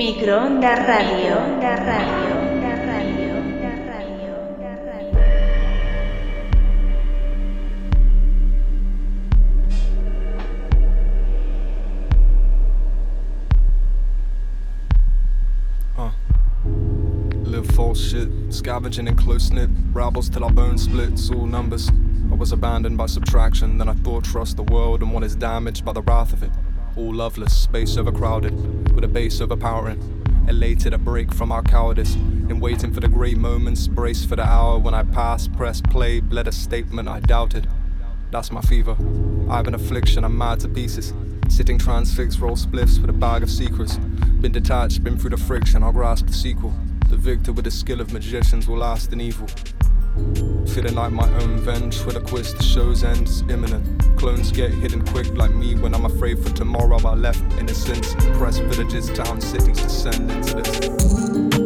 Microonda Radio. Onda Radio. False shit, scavenging in close knit, rabbles till our bones split, all numbers. I was abandoned by subtraction, then I thought trust the world and one is damaged by the wrath of it. All loveless, space overcrowded, with a base overpowering. Elated a break from our cowardice, in waiting for the great moments, brace for the hour when I pass, press play, bled a statement I doubted. That's my fever. I have an affliction, I'm mad to pieces. Sitting transfixed, roll spliffs with a bag of secrets. Been detached, been through the friction, I'll grasp the sequel. The victor with the skill of magicians will last in evil. Feeling like my own venge with a quiz, the show's end's imminent. Clones get hidden quick like me when I'm afraid for tomorrow. I left innocence. Press villages, towns, cities descend into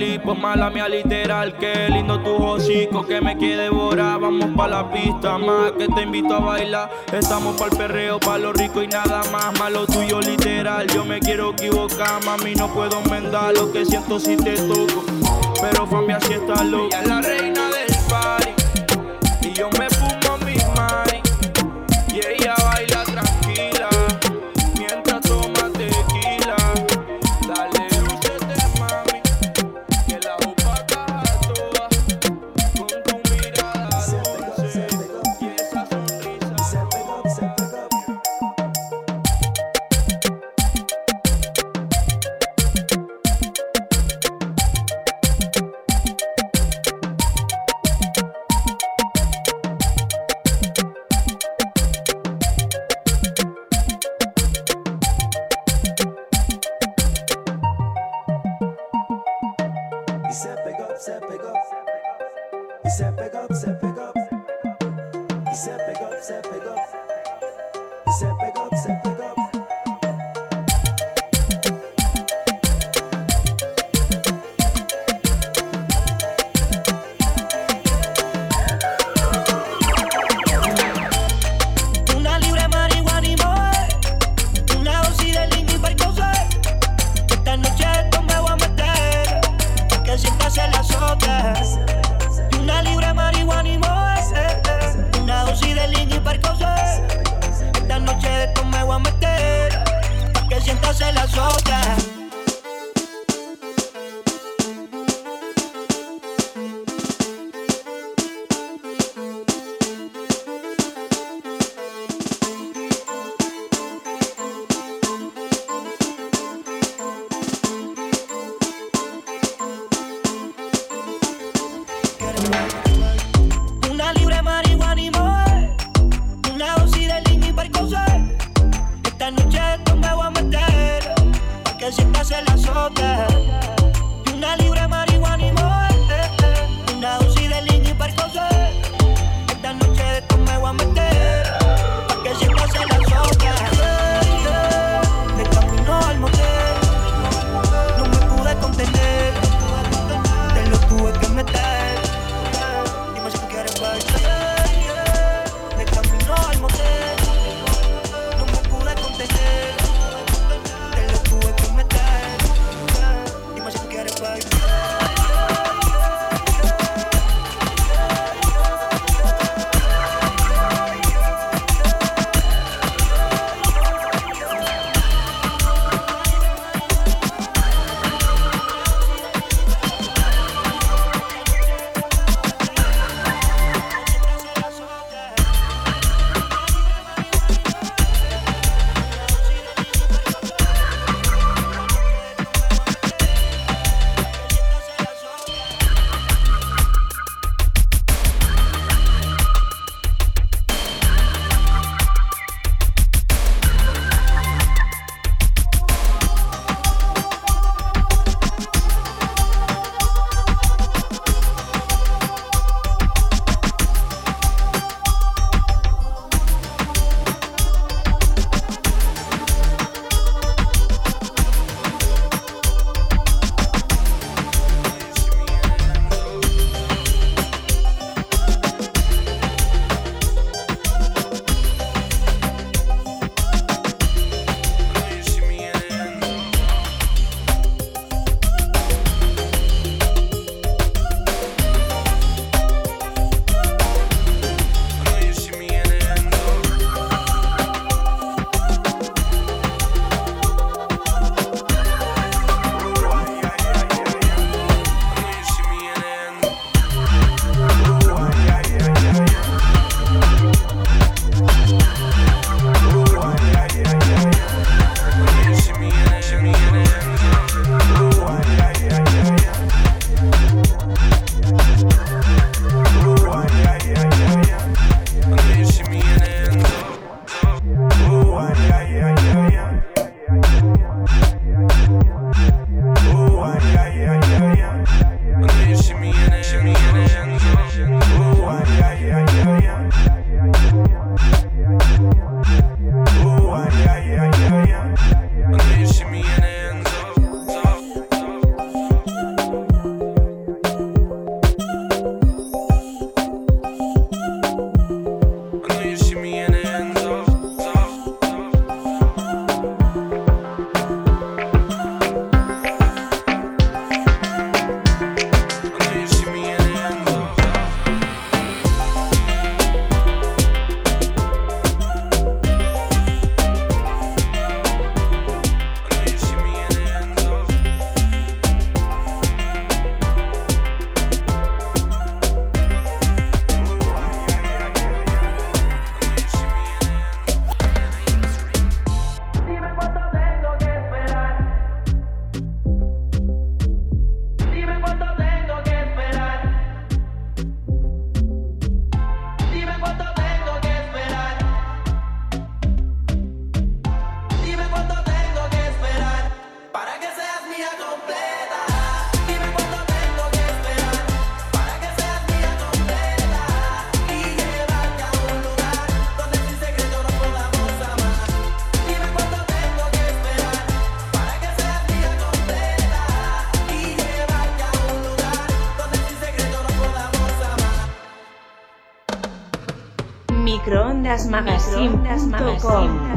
el hipo, mala mía literal. Qué lindo tu hocico que me quiere devorar. Vamos pa' la pista, más que te invito a bailar. Estamos pa' el perreo, pa' lo rico y nada más. Malo tuyo literal. Yo me quiero equivocar, mami, no puedo enmendar lo que siento si te toco. Pero familia así está loca. Ella es la reina del party. Y yo me Una libra de marihuana y mujer. Una dosis de lima y percocet. Esta noche esto me voy a meter. Pa' que sientas el azote. microondas.com.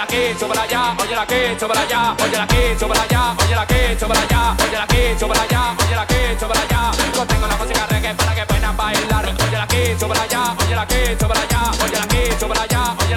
la que echo allá, oye la que para allá, oye la que allá, oye la que allá, oye la que allá. La música reggae para que puedan bailar, oye la que allá,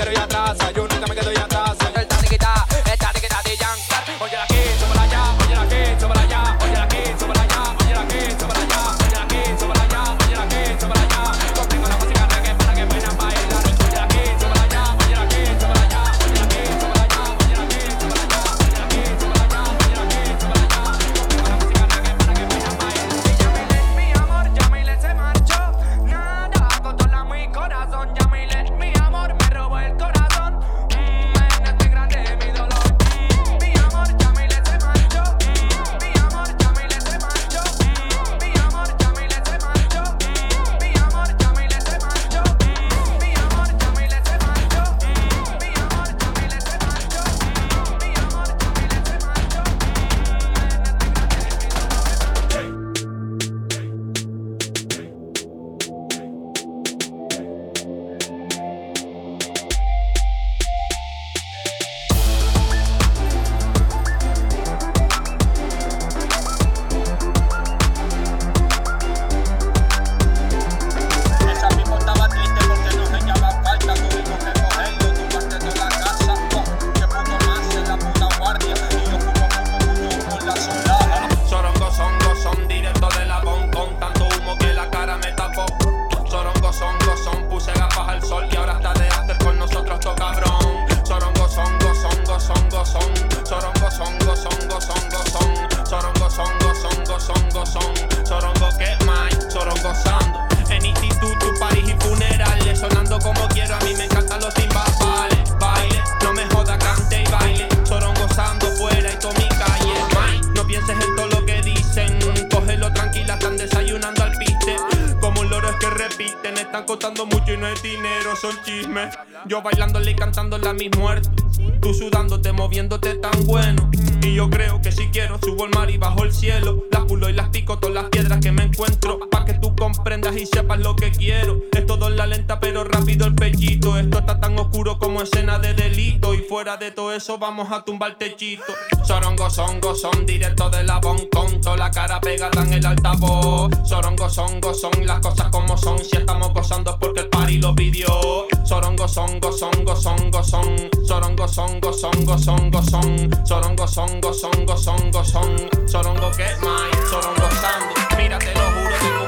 quiero ir atrás. Encuentro. Pa' que tú comprendas y sepas lo que quiero. Es todo en la lenta, pero rápido el pellito. Esto está tan oscuro como escena de delito. Y fuera de todo eso, vamos a tumbar techito. Sorongo, songo, son directo de la bon con toda la cara pegada en el altavoz. Sorongo, songo, son las cosas como son. Si estamos gozando es porque el party lo pidió. Sorongo, songo, songo, songo, son. Sorongo, songo, songo, songo, son. Sorongo, songo, songo, songo, son. Sorongo, que más? Sorongo, sando. Mira, te lo juro,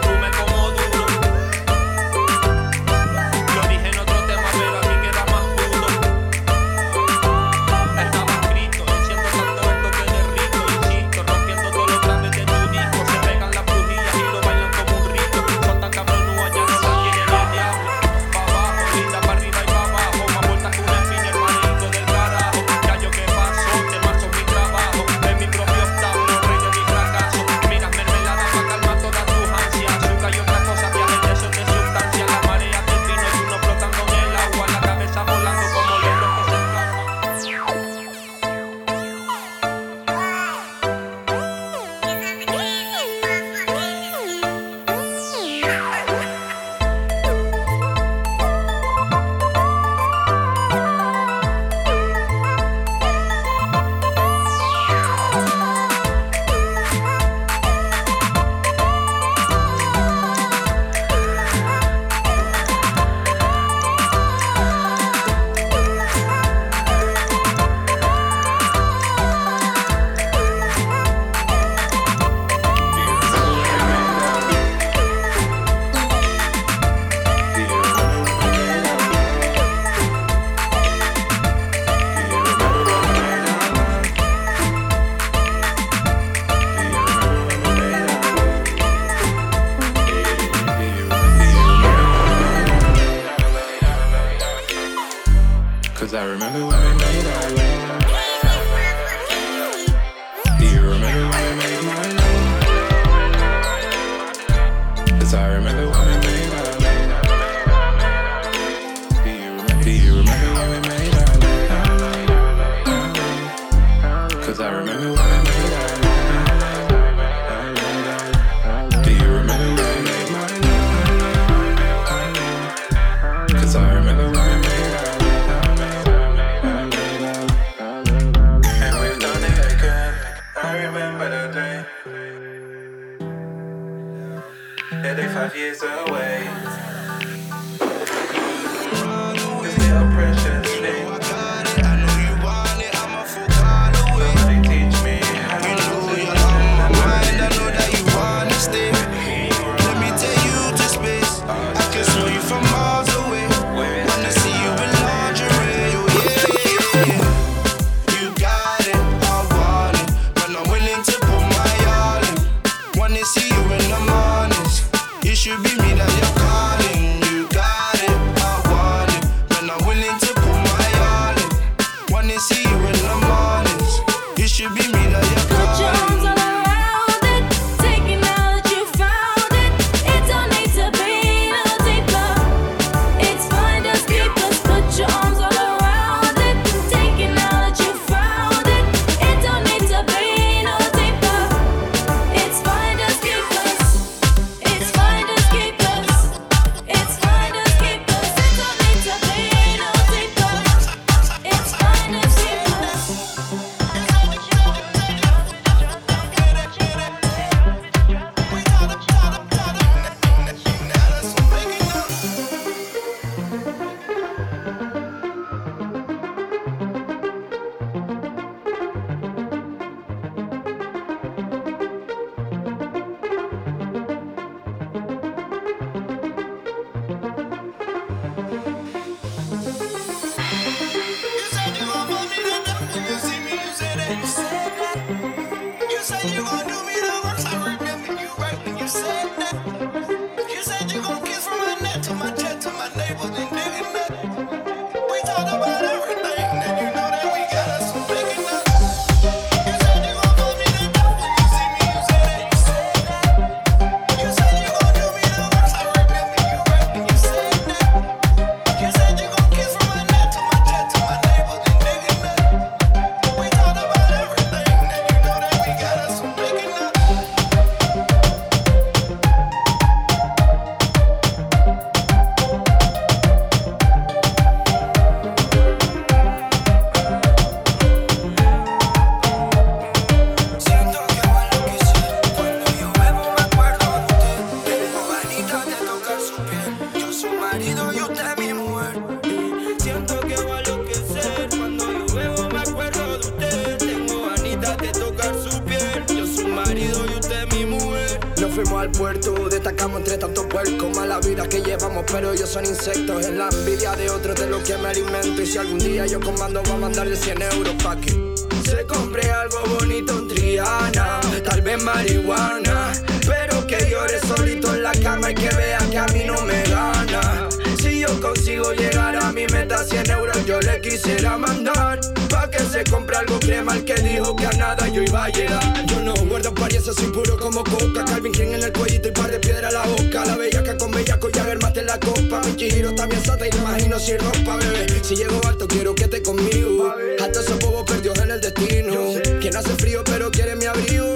quisiera mandar Pa' que se compre algo crema al que dijo que a nada yo iba a llegar. Yo no guardo apariencia, soy puro como coca. Calvin Klein en el cuellito y par de piedra a la boca. La bellaca con bellaco y el mate en la copa. Mi chihiro bien sata y no imagino si rompa, bebé. Si llego alto quiero que esté conmigo. Hasta esos bobos perdió en el destino. Quien hace frío pero quiere mi abrigo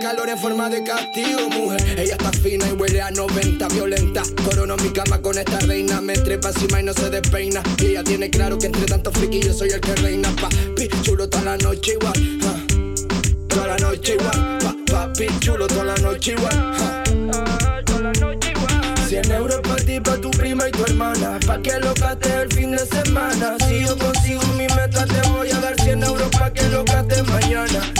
calor en forma de castigo, mujer. Ella está fina y huele a 90, violenta. Corono mi cama con esta reina, me trepa encima y no se despeina. Y ella tiene claro que entre tantos friki yo soy el que reina. Papi, chulo toda la noche igual. Uh. Toda la noche igual. Pa, papi, chulo toda la noche igual. Toda la noche igual. 100 euros para ti, para tu prima y tu hermana. Pa' que lo gastes el fin de semana. Si consigo mi meta, te voy a dar 100 euros pa' que lo mañana.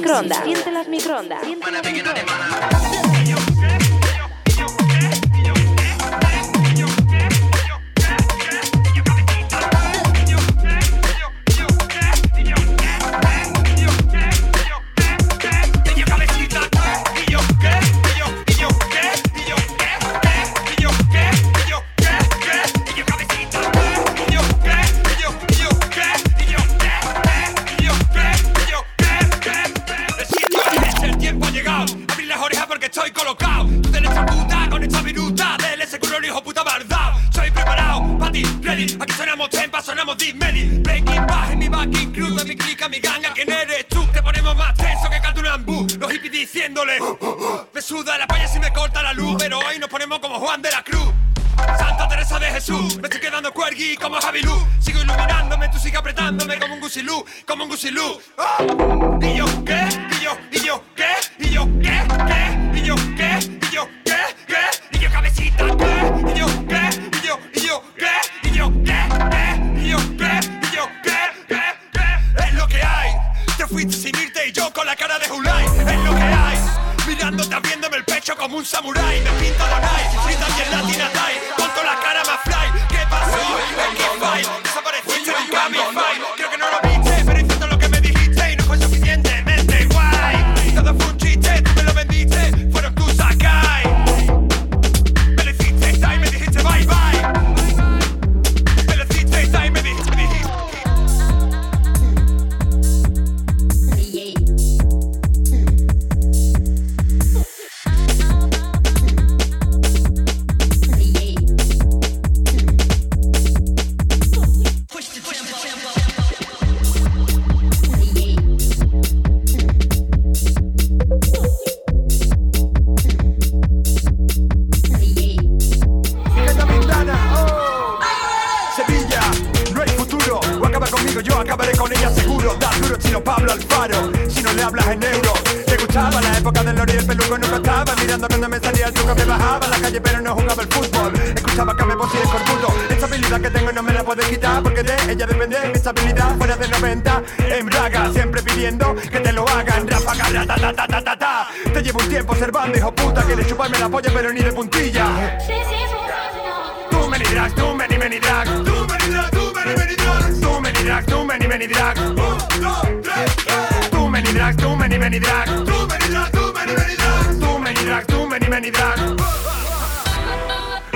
microondas. Siente las microondas. Las microondas. Sigo iluminándome, tú sigues apretándome como un gusilú, como un gusilú. Oh. ¿Y yo qué? ¿Y yo? ¿Y yo qué? ¿Y yo qué? ¿Qué? ¿Y yo qué? ¿Y yo qué? ¿Qué? ¿Y yo cabecita qué? ¿Y yo qué? ¿Y yo? ¿Y yo qué? ¿Y yo qué? ¿Qué? ¿Y yo qué? ¿Y yo qué? ¿Qué? ¿Qué? Es lo que hay. Te fuiste sin irte y yo con la cara de Julai. Es lo que hay. Mirándote, abriéndome el pecho como un samurái. Me pinta la night, y también latina tie.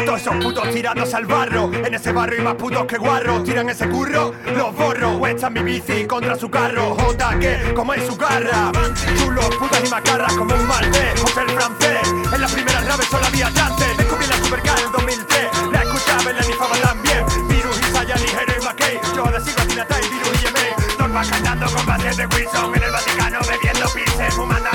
Todos esos putos tirados al barro En ese barrio hay más putos que guarro. Tiran ese curro, los borro O echan mi bici contra su carro. Jota que, como en su garra. Chulos, putas y macarras como un maltés O ser francés, en las primeras naves solo había chance Descubrí la supercar en 2003 La escuchaba en la nifaba también. Virus y falla ligero y McKay Yo ahora sigo a Tina Virus y Yemen Norma cantando con bases de Wilson En el Vaticano bebiendo pince, fumando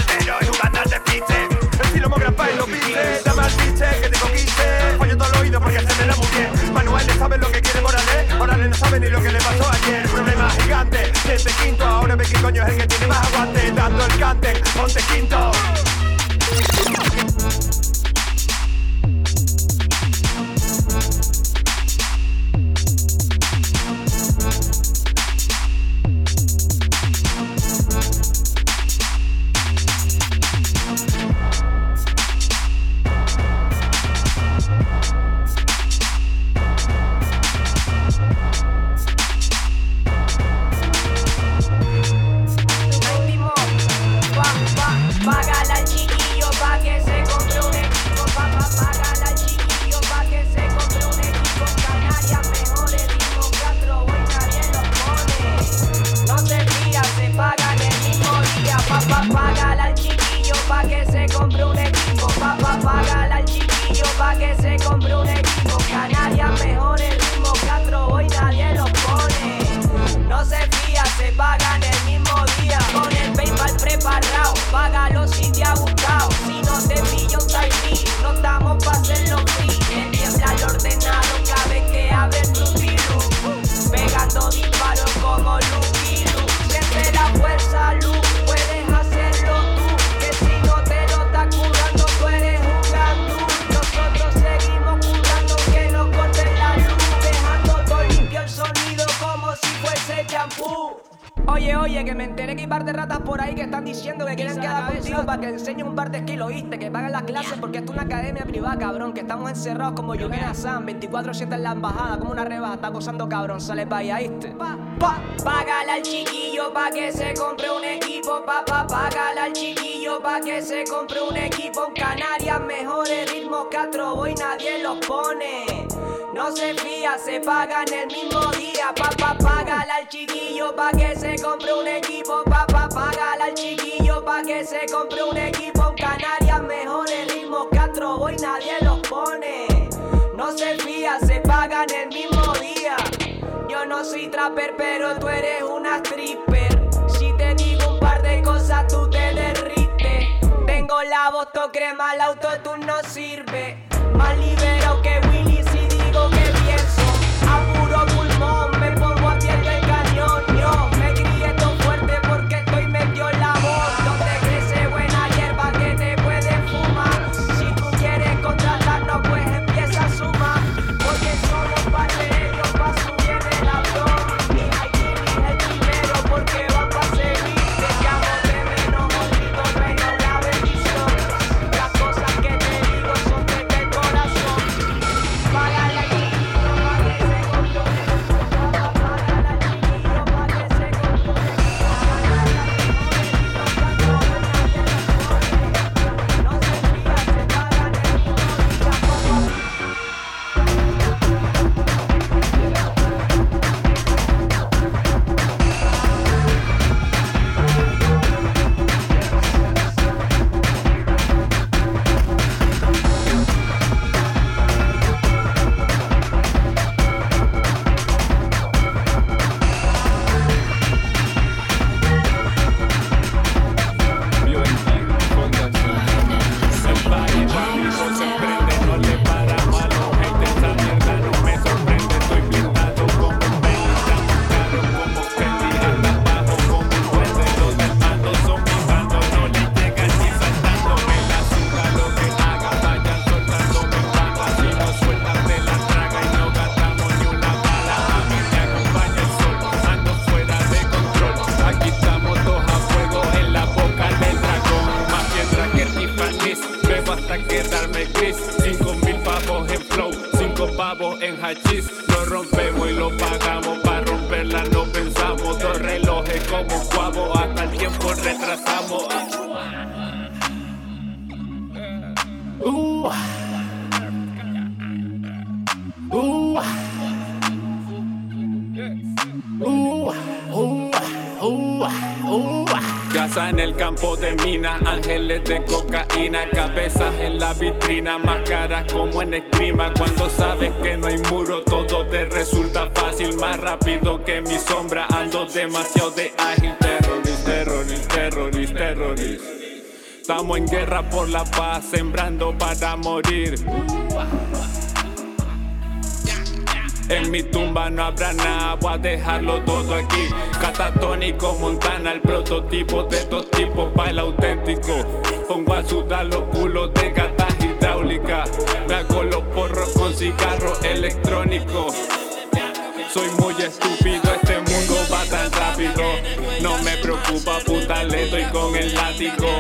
bien Manuel no sabe lo que quiere Morales Morales no sabe ni lo que le pasó ayer. Problema gigante Desde quinto. Ahora ve qué coño es el que tiene más aguante. Dando el cante, ponte quinto fía, están diciendo que quieren quedar contigo para que enseñes un par de esquilos, ¿oíste? Que paguen las clases porque esto es una academia privada, cabrón. Que estamos encerrados como Yuki Hassan, 24-7 en la embajada, como una rebaja, está acosando, cabrón. Sale pa' allá, ¿oíste? Pa, pa. Págale al chiquillo pa' que se compre un equipo, pa, pa. Págale al chiquillo pa' que se compre un equipo. En Canarias, mejores ritmos Castro Boy, nadie los pone. No se fía, se pagan el mismo día. Papá, págale al chiquillo pa' que se compre un equipo. Papá, págale al chiquillo pa' que se compre un equipo. En Canarias, mejores ritmos Castro Boy, nadie los pone. No se fía, se pagan el mismo día. Yo no soy trapper, pero tú eres una stripper. Si te digo un par de cosas, tú te derrites. Tengo la voz crema, el autotune no sirve. Más liberado que Willy en guerra por la paz, sembrando para morir. En mi tumba no habrá nada, voy a dejarlo todo aquí. Catatónico, Montana, el prototipo de estos tipos para el auténtico. Pongo a sudar los culos de gatas hidráulicas. Me hago los porros con cigarro electrónico. Soy muy estúpido, este mundo va tan rápido. No me preocupa, puta, le doy con el látigo.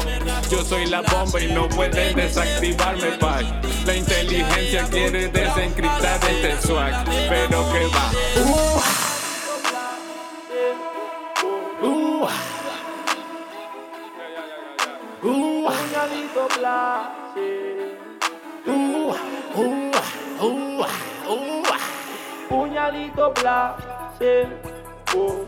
Yo soy la bomba y no pueden desactivarme, pack. La inteligencia quiere desencriptar este swag, pero que va. Uh. Uh. Uh. Uh. Uh. Uh. Uh. Puñalito place. Oh.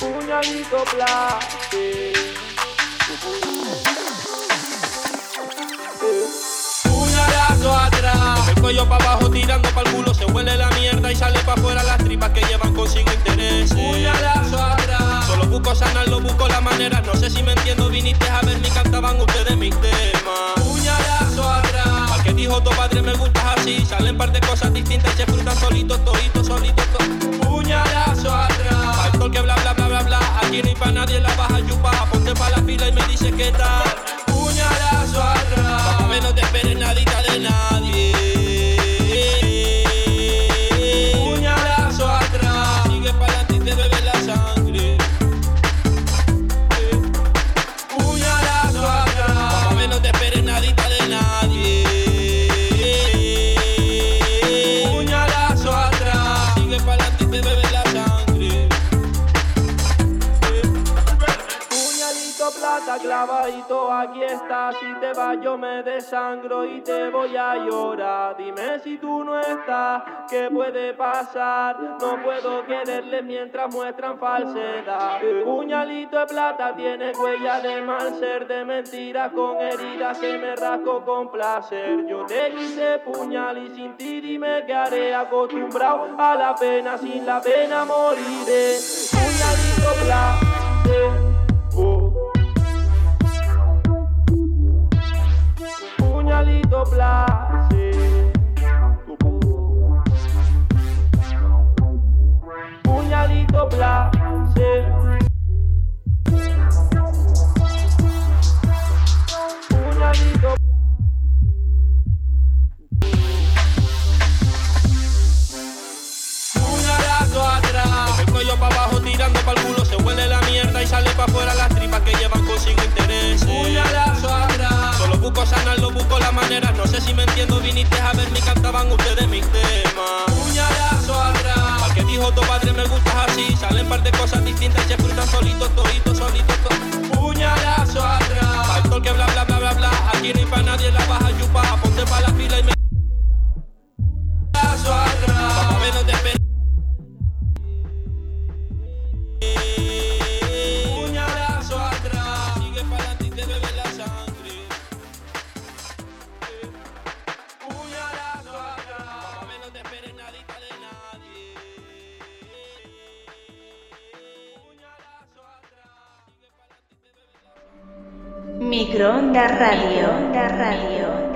Puñalito place. Puñalazo atrás. El cuello para abajo tirando para el culo. Se huele la mierda y sale para afuera las tripas que llevan consigo interés. Puñalazo atrás. Solo busco sanar, lo busco la manera. No sé si me entiendo, viniste a ver mi cantaban ustedes mis temas. Puñalazo atrás. Que dijo tu padre me gustas así. Salen par de cosas distintas y se frutan solitos, toditos, solitos, to- Puñalazo atrás. Alcohol que bla bla bla bla bla. Aquí no hay pa' nadie la baja yupa. Ponte pa' la fila y me dices qué tal. Puñalazo atrás. No te esperes nadita de nadie. Clavadito, aquí está. Si te vas yo me desangro y te voy a llorar. Dime si tú no estás, ¿qué puede pasar? No puedo quererle mientras muestran falsedad. Puñalito de plata tiene huella de mal ser, de mentiras con heridas que me rasco con placer. Yo te quise puñal y sin ti dime qué haré acostumbrado a la pena, sin la pena moriré. Puñalito plata. Puñalito place. Puñalito place. Entiendo, viniste a ver mi cantaban ustedes mis temas. Puñalazo atrás. Al que dijo tu padre me gustas así. Salen par de cosas distintas Microondas Radio. Onda Radio.